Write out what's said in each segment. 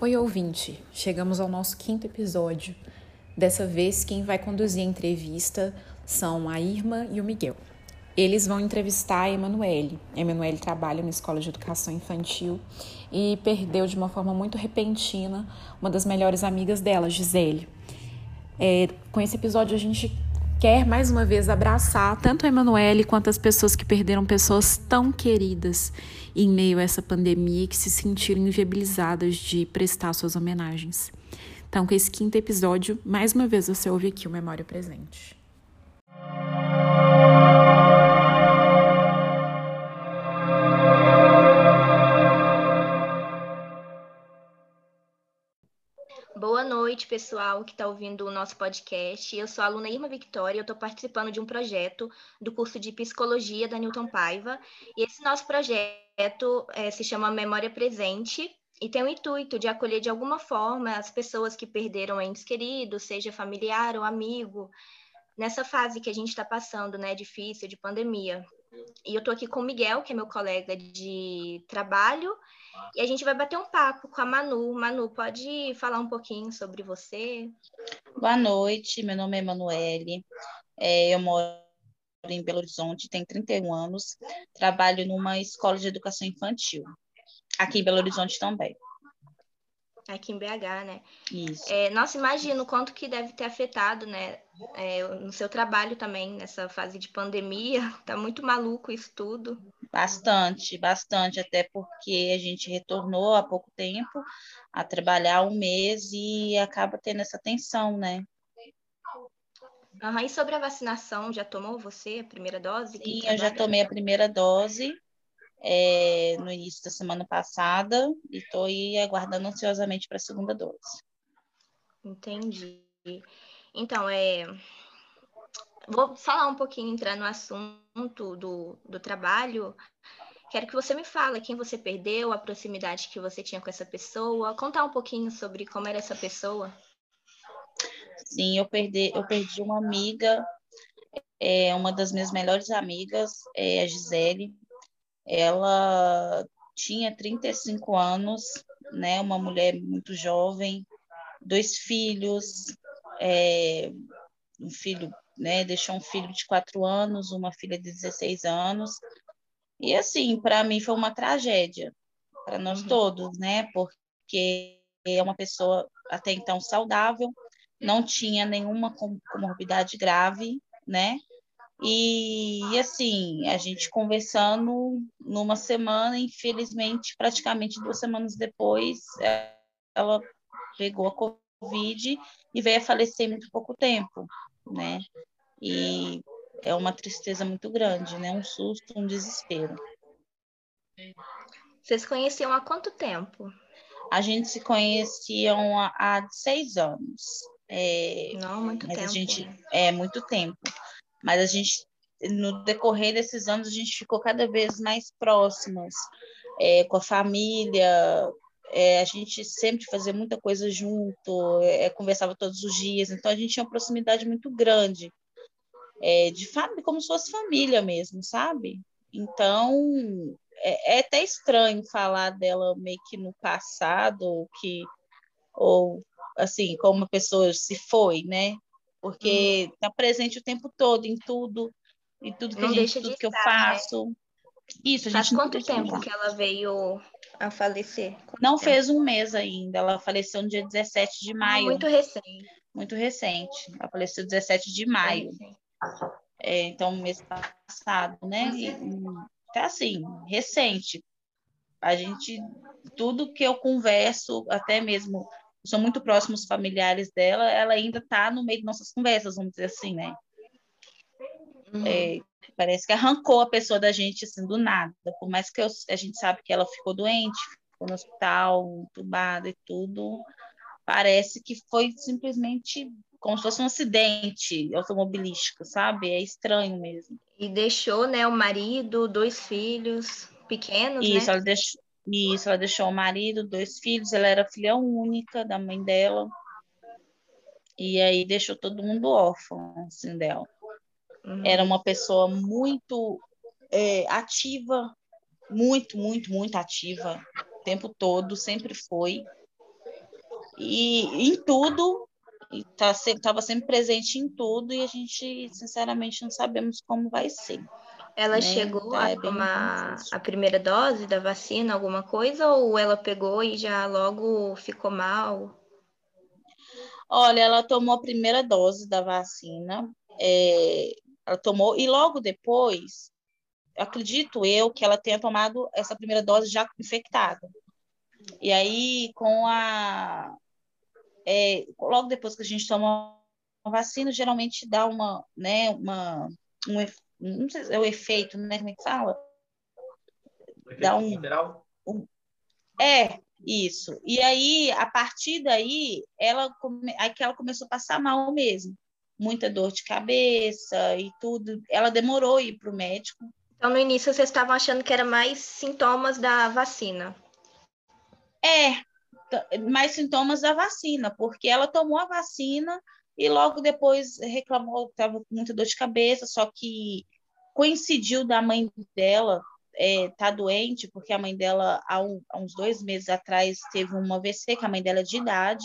Oi, ouvinte! Chegamos ao nosso quinto episódio. Dessa vez, quem vai conduzir a entrevista são a Irma e o Miguel. Eles vão entrevistar a Emanuele. A Emanuele trabalha na escola de educação infantil e perdeu de uma forma muito repentina uma das melhores amigas dela, Gisele. É, com esse episódio, a gente quer mais uma vez abraçar tanto a Emanuele quanto as pessoas que perderam pessoas tão queridas em meio a essa pandemia e que se sentiram inviabilizadas de prestar suas homenagens. Então, com esse quinto episódio, mais uma vez você ouve aqui o Memória Presente. Pessoal que está ouvindo o nosso podcast. Eu sou a aluna Irma Victoria, eu estou participando de um projeto do curso de Psicologia da Newton Paiva. E esse nosso projeto é, se chama Memória Presente e tem o intuito de acolher de alguma forma as pessoas que perderam entes queridos, seja familiar ou amigo, nessa fase que a gente está passando, né, difícil, de pandemia. E eu estou aqui com o Miguel, que é meu colega de trabalho, e a gente vai bater um papo com a Manu. Manu, pode falar um pouquinho sobre você? Boa noite, meu nome é Emanuele, é, eu moro em Belo Horizonte, tenho 31 anos, trabalho numa escola de educação infantil, aqui em Belo Horizonte também. Aqui em BH, né? Isso. É, nossa, imagino o quanto que deve ter afetado, né? É, no seu trabalho também, nessa fase de pandemia. Tá muito maluco isso tudo. Bastante, bastante, até porque a gente retornou há pouco tempo a trabalhar um mês e acaba tendo essa tensão, né? Uhum. E sobre a vacinação, já tomou você a primeira dose? Sim, eu já tomei a primeira dose é, no início da semana passada e estou aí aguardando ansiosamente para a segunda dose. Entendi. Então, é, vou falar um pouquinho, entrar no assunto do, do trabalho. Quero que você me fale quem você perdeu, a proximidade que você tinha com essa pessoa, contar um pouquinho sobre como era essa pessoa. Sim, eu perdi, eu perdi uma amiga, é, uma das minhas melhores amigas, é a Gisele. Ela tinha 35 anos, né, uma mulher muito jovem, dois filhos, é, um filho, né, deixou um filho de quatro anos, uma filha de 16 anos. E assim, para mim foi uma tragédia, para nós uhum. todos, né, porque é uma pessoa até então saudável, não tinha nenhuma comorbidade grave, né? E, assim, a gente conversando numa semana, infelizmente, praticamente duas semanas depois, ela pegou a Covid e veio a falecer em muito pouco tempo, né? E é uma tristeza muito grande, né? Um susto, um desespero. Vocês conheciam há quanto tempo? A gente se conheciam há, seis anos. É, Não, muito tempo. A gente, é muito tempo. Mas a gente, no decorrer desses anos, a gente ficou cada vez mais próximas, é, com a família. É, a gente sempre fazia muita coisa junto, é, conversava todos os dias, então a gente tinha uma proximidade muito grande, é, de família, como se fosse família mesmo, sabe? Então, é, é, até estranho falar dela meio que no passado, ou que, ou assim, como uma pessoa se foi, né? Porque está hum. presente o tempo todo em tudo, em tudo que, não a gente, tudo que eu né? faço. Né? Isso, a Faz gente quanto tempo que ela veio a falecer? Quanto não tempo? fez um mês ainda, ela faleceu no dia 17 de maio. Muito recente. Muito recente, ela faleceu 17 de maio. É, então, mês passado, né? E, tá assim, recente. A gente, tudo que eu converso, até mesmo são muito próximos familiares dela, ela ainda está no meio de nossas conversas, vamos dizer assim, né? Uhum. É, parece que arrancou a pessoa da gente assim do nada, por mais que eu, a gente sabe que ela ficou doente, ficou no hospital, entubada e tudo, parece que foi simplesmente como se fosse um acidente automobilístico, sabe? É estranho mesmo. E deixou, né, o marido, dois filhos pequenos, Isso, né? ela deixou, isso, ela deixou o marido, dois filhos, ela era filha única da mãe dela. E aí deixou todo mundo órfão, assim, dela. Uhum. Era uma pessoa muito é, ativa, muito, muito, muito ativa, o tempo todo, sempre foi. e em tudo, estava tá, sempre presente em tudo e a gente, sinceramente, não sabemos como vai ser. Ela né? chegou então, a é tomar a primeira dose da vacina, alguma coisa, ou ela pegou e já logo ficou mal? Olha, ela tomou a primeira dose da vacina, é, ela tomou, e logo depois, acredito eu que ela tenha tomado essa primeira dose já infectada. E aí, com a. É, logo depois que a gente toma a vacina, geralmente dá uma, né, uma, um, não sei se é o efeito, né? Como é que fala? Dá um, um, é isso. E aí, a partir daí, ela come, aí que ela começou a passar mal mesmo, muita dor de cabeça e tudo. Ela demorou a ir para o médico. Então, no início, vocês estavam achando que era mais sintomas da vacina? É, mais sintomas da vacina, porque ela tomou a vacina e logo depois reclamou que estava com muita dor de cabeça, só que coincidiu da mãe dela é, tá doente, porque a mãe dela, há, um, há, uns dois meses atrás, teve uma AVC, que a mãe dela é de idade,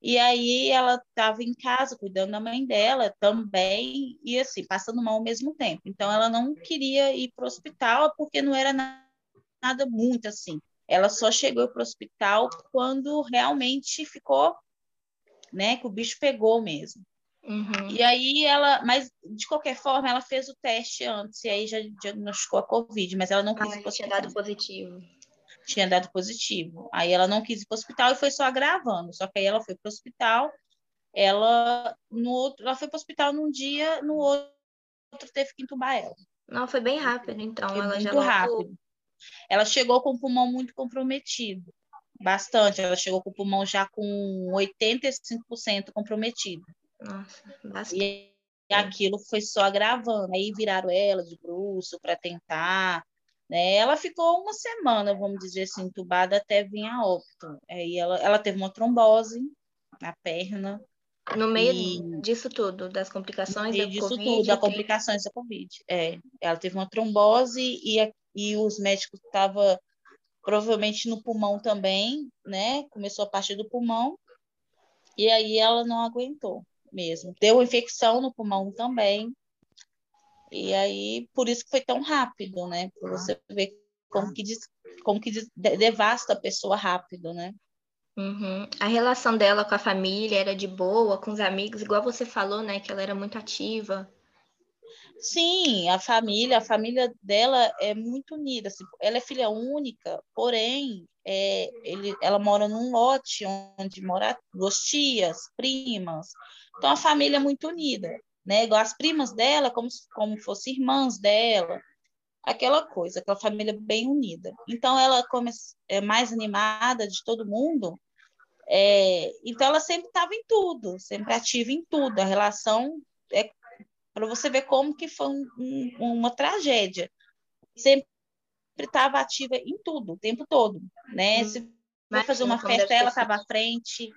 e aí ela estava em casa cuidando da mãe dela também, e assim, passando mal ao mesmo tempo. Então ela não queria ir para o hospital, porque não era nada, muito assim. Ela só chegou para o hospital quando realmente ficou, né, que o bicho pegou mesmo. Uhum. E aí ela, mas de qualquer forma, ela fez o teste antes e aí já diagnosticou a Covid, mas ela não quis ah, ir para tinha dado positivo. Tinha dado positivo. Aí ela não quis ir para o hospital e foi só agravando. Só que aí ela foi para o hospital, ela no outro, ela foi para o hospital num dia, no outro teve que entubar ela. Não, foi bem rápido, então. Foi ela muito já rápido. Ela chegou com o pulmão muito comprometido. Bastante. Ela chegou com o pulmão já com 85% comprometido. Nossa, E aquilo foi só agravando. Aí viraram ela de bruxo para tentar. Né? Ela ficou uma semana, vamos dizer assim, entubada até vir a óbito. Aí ela, ela teve uma trombose na perna. No meio e... disso tudo, das complicações da disso Covid? tudo, das complicações da Covid. É, ela teve uma trombose e, e os médicos estavam provavelmente no pulmão também, né? Começou a partir do pulmão. E aí ela não aguentou mesmo. Deu infecção no pulmão também. E aí, por isso que foi tão rápido, né? Para você ver como que, como que devasta a pessoa rápido, né? Uhum. A relação dela com a família era de boa, com os amigos, igual você falou, né? Que ela era muito ativa. Sim, a família, a família dela é muito unida. Assim, ela é filha única, porém, é, ele, ela mora num lote onde mora duas tias, primas. Então, a família é muito unida, né? As primas dela, como, como fossem irmãs dela, aquela coisa, aquela família bem unida. Então, ela como é mais animada de todo mundo, é, então ela sempre estava em tudo, sempre ativa em tudo. A relação é para você ver como que foi um, um, uma tragédia. Sempre estava ativa em tudo, o tempo todo, né? Hum, Se vai fazer uma festa, ela estava à frente,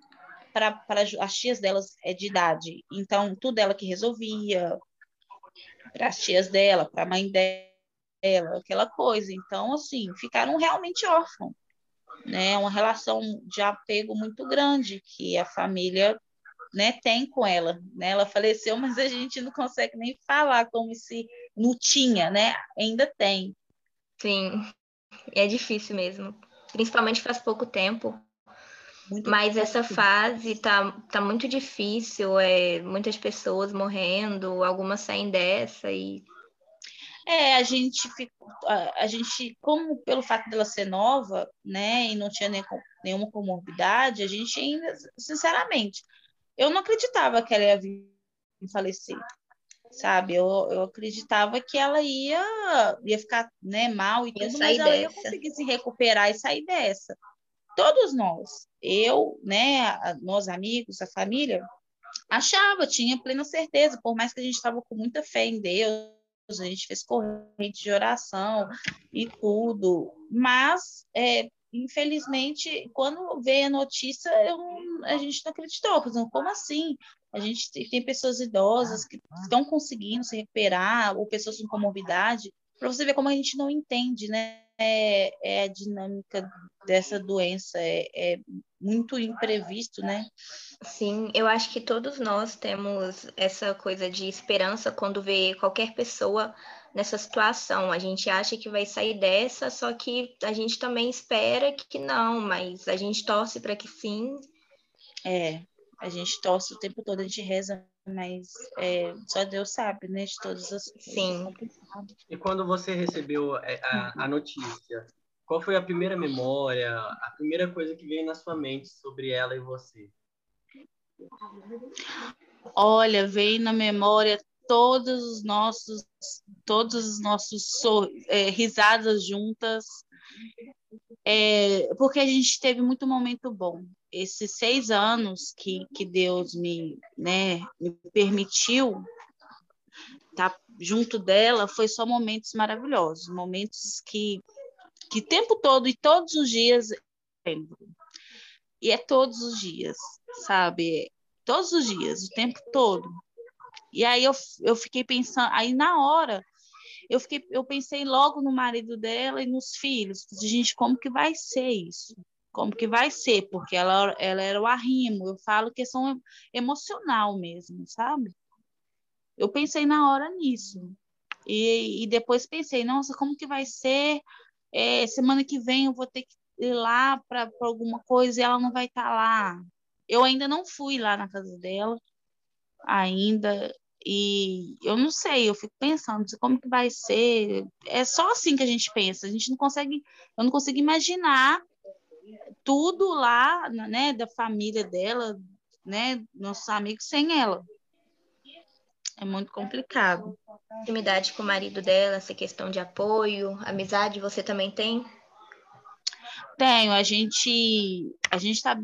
para as tias delas é de idade, então tudo ela que resolvia, para as tias dela, para a mãe dela, aquela coisa. Então, assim, ficaram realmente órfãos, né? Uma relação de apego muito grande que a família né, tem com ela. Né? Ela faleceu, mas a gente não consegue nem falar como se não tinha, né? Ainda tem. Sim, é difícil mesmo. Principalmente faz pouco tempo. Muito mas essa fase tá, tá muito difícil, é, muitas pessoas morrendo, algumas saem dessa e é, a gente ficou, a, a, gente, como pelo fato dela ser nova, né, e não tinha nem, nenhuma comorbidade, a gente ainda, sinceramente, eu não acreditava que ela ia vir falecer, sabe? Eu, eu acreditava que ela ia, ia ficar né, mal e tudo, mas ela ia conseguir se recuperar e sair dessa. Todos nós, eu, né, nós amigos, a família, achava, tinha plena certeza, por mais que a gente estava com muita fé em Deus, a gente fez corrente de oração e tudo, mas é, infelizmente, quando veio a notícia, eu, a gente não acreditou. Dizendo, como assim? A gente tem pessoas idosas que estão conseguindo se recuperar, ou pessoas com comorbidade, para você ver como a gente não entende, né? É, é a dinâmica dessa doença, é, é muito imprevisto, né? Sim, eu acho que todos nós temos essa coisa de esperança quando vê qualquer pessoa nessa situação. A gente acha que vai sair dessa, só que a gente também espera que não, mas a gente torce para que sim. É, a gente torce o tempo todo, a gente reza, mas é, só Deus sabe, né, de todas as Sim. E quando você recebeu é, a, a notícia, qual foi a primeira memória, a primeira coisa que veio na sua mente sobre ela e você? Olha, veio na memória todos os nossos, todos os nossos é, risadas juntas, é, porque a gente teve muito momento bom. Esses seis anos que, que Deus me, né, me permitiu estar tá junto dela foi só momentos maravilhosos, momentos que que tempo todo e todos os dias lembro. E é todos os dias, sabe? Todos os dias, o tempo todo. E aí eu, eu fiquei pensando, aí na hora eu fiquei, eu pensei logo no marido dela e nos filhos. Gente, como que vai ser isso? Como que vai ser? Porque ela, ela era o arrimo. Eu falo questão emocional mesmo, sabe? Eu pensei na hora nisso. E, e depois pensei, nossa, como que vai ser? É, semana que vem eu vou ter que ir lá para alguma coisa e ela não vai estar tá lá. Eu ainda não fui lá na casa dela, ainda. E eu não sei, eu fico pensando como que vai ser. É só assim que a gente pensa. A gente não consegue, eu não consigo imaginar tudo lá, né, da família dela, né, nossos amigos sem ela. É muito complicado. Intimidade com o marido dela, essa questão de apoio, amizade, você também tem? Tenho. A gente, a gente tá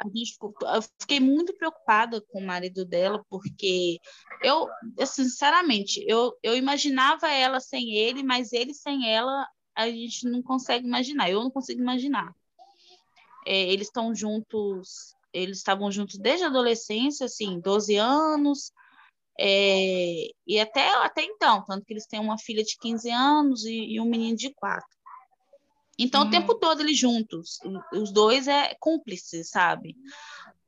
a gente, eu fiquei muito preocupada com o marido dela, porque eu, sinceramente, eu, eu imaginava ela sem ele, mas ele sem ela, a gente não consegue imaginar. Eu não consigo imaginar. É, eles estão juntos, eles estavam juntos desde a adolescência, assim, 12 anos, é, e até, até então, tanto que eles têm uma filha de 15 anos e, e um menino de 4. Então, uhum. o tempo todo eles juntos, os dois é cúmplices, sabe?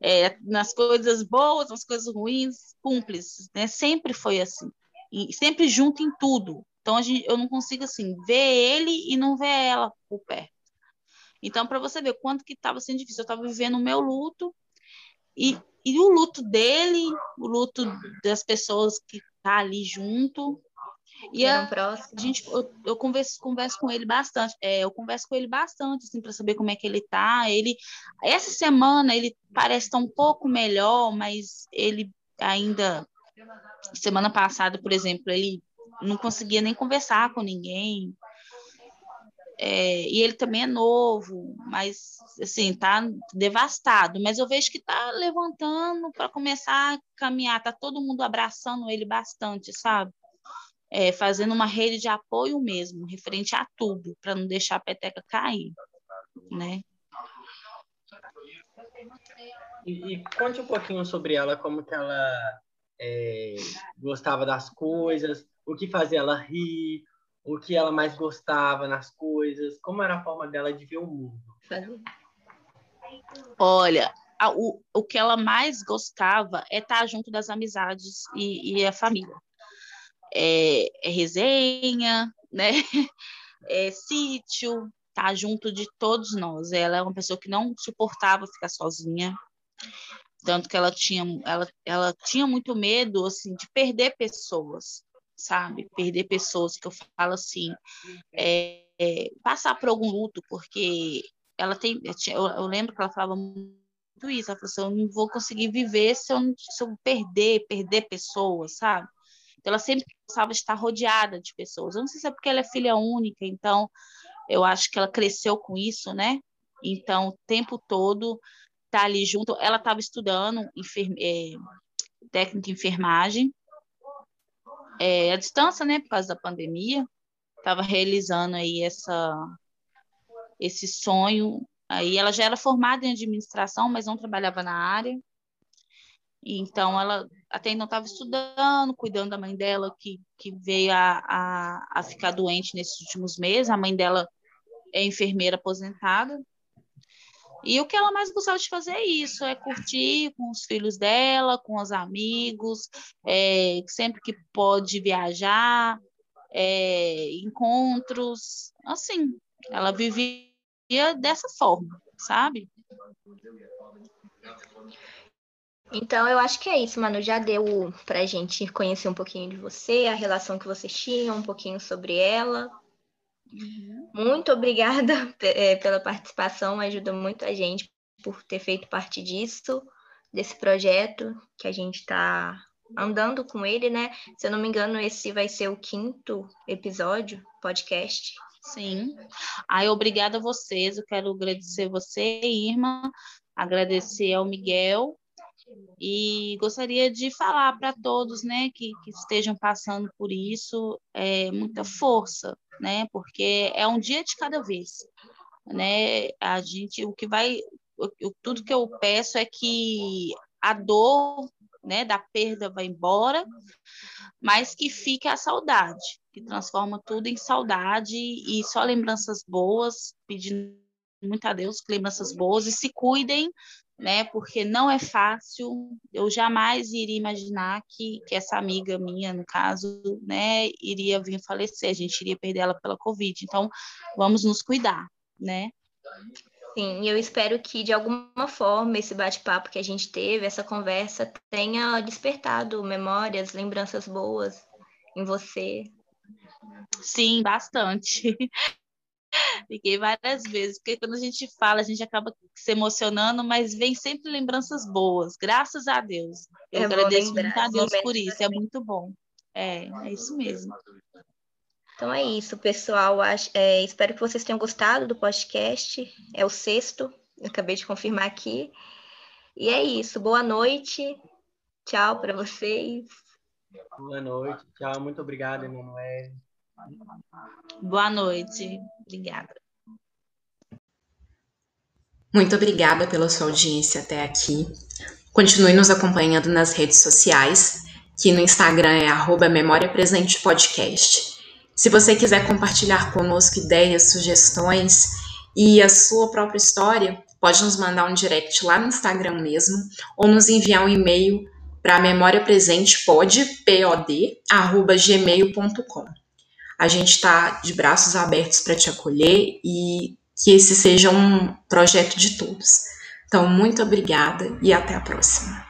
É, nas coisas boas, nas coisas ruins, cúmplices, né? Sempre foi assim. E sempre junto em tudo. Então, a gente, eu não consigo, assim, ver ele e não ver ela por perto. Então, para você ver quanto que estava sendo difícil, eu estava vivendo o meu luto e, e o luto dele, o luto das pessoas que tá ali junto, e a, a gente, eu, eu, converso, converso com ele bastante. É, eu converso com ele bastante, assim, para saber como é que ele tá. Ele, essa semana ele parece estar um pouco melhor, mas ele ainda, semana passada, por exemplo, ele não conseguia nem conversar com ninguém. É, e ele também é novo, mas assim, tá devastado. Mas eu vejo que tá levantando para começar a caminhar, tá todo mundo abraçando ele bastante, sabe? É, fazendo uma rede de apoio mesmo, referente a tudo, para não deixar a peteca cair, né? E, e, conte um pouquinho sobre ela, como que ela é, gostava das coisas, o que fazia ela rir, o que ela mais gostava nas coisas, como era a forma dela de ver o mundo. Olha, a, o, o que ela mais gostava é estar junto das amizades e, e a família é, é resenha, né? É sítio, tá junto de todos nós. Ela é uma pessoa que não suportava ficar sozinha, tanto que ela tinha, ela, ela tinha muito medo assim de perder pessoas, sabe? Perder pessoas que eu falo assim, é, é, passar por algum luto, porque ela tem, eu, eu, lembro que ela falava muito isso, ela falou assim, eu não vou conseguir viver se eu, se eu perder, perder pessoas, sabe? Então, ela sempre de estar rodeada de pessoas. Eu não sei se é porque ela é filha única, então eu acho que ela cresceu com isso, né? Então, o tempo todo tá ali junto. Ela estava estudando enferme... é, técnica em enfermagem, é, à distância, né? Por causa da pandemia. Estava realizando aí essa, esse sonho. Aí ela já era formada em administração, mas não trabalhava na área. Então, ela até então estava estudando, cuidando da mãe dela, que, que veio a, a, a ficar doente nesses últimos meses. A mãe dela é enfermeira aposentada. E o que ela mais gostava de fazer é isso, é curtir com os filhos dela, com os amigos, é, sempre que pode viajar, é, encontros, assim, ela vivia dessa forma, sabe? Então, eu acho que é isso, Manu. Já deu para a gente conhecer um pouquinho de você, a relação que vocês tinham, um pouquinho sobre ela. Uhum. Muito obrigada é, pela participação, ajuda muito a gente por ter feito parte disso, desse projeto que a gente está andando com ele, né? Se eu não me engano, esse vai ser o quinto episódio, podcast. Sim. Aí, obrigada a vocês. Eu quero agradecer você, Irma, agradecer ao Miguel e gostaria de falar para todos, né, que, que, estejam passando por isso, é, muita força, né, porque é um dia de cada vez, né, a gente, o que vai, o, tudo que eu peço é que a dor, né, da perda vai embora, mas que fique a saudade, que transforma tudo em saudade e só lembranças boas, pedindo muito a Deus lembranças boas e se cuidem né? Porque não é fácil. Eu jamais iria imaginar que, que essa amiga minha, no caso, né, iria vir falecer. A gente iria perder ela pela Covid. Então, vamos nos cuidar, né? Sim, eu espero que de alguma forma esse bate-papo que a gente teve, essa conversa, tenha despertado memórias, lembranças boas em você. Sim, bastante. Fiquei várias vezes, porque quando a gente fala, a gente acaba se emocionando, mas vem sempre lembranças boas, graças a Deus. Eu é agradeço muito a Deus por isso, é muito bom. É, é isso mesmo. Então é isso, pessoal. É, espero que vocês tenham gostado do podcast. É o sexto, eu acabei de confirmar aqui. E é isso. Boa noite. Tchau para vocês. Boa noite. Tchau. Muito obrigado, Emanuel. Boa noite. Obrigada. Muito obrigada pela sua audiência até aqui. Continue nos acompanhando nas redes sociais, que no Instagram é arroba Memória Presente Podcast. Se você quiser compartilhar conosco ideias, sugestões e a sua própria história, pode nos mandar um direct lá no Instagram mesmo, ou nos enviar um e-mail para memoriapresentepod.gmail.com. A gente está de braços abertos para te acolher e que esse seja um projeto de todos. Então, muito obrigada e até a próxima.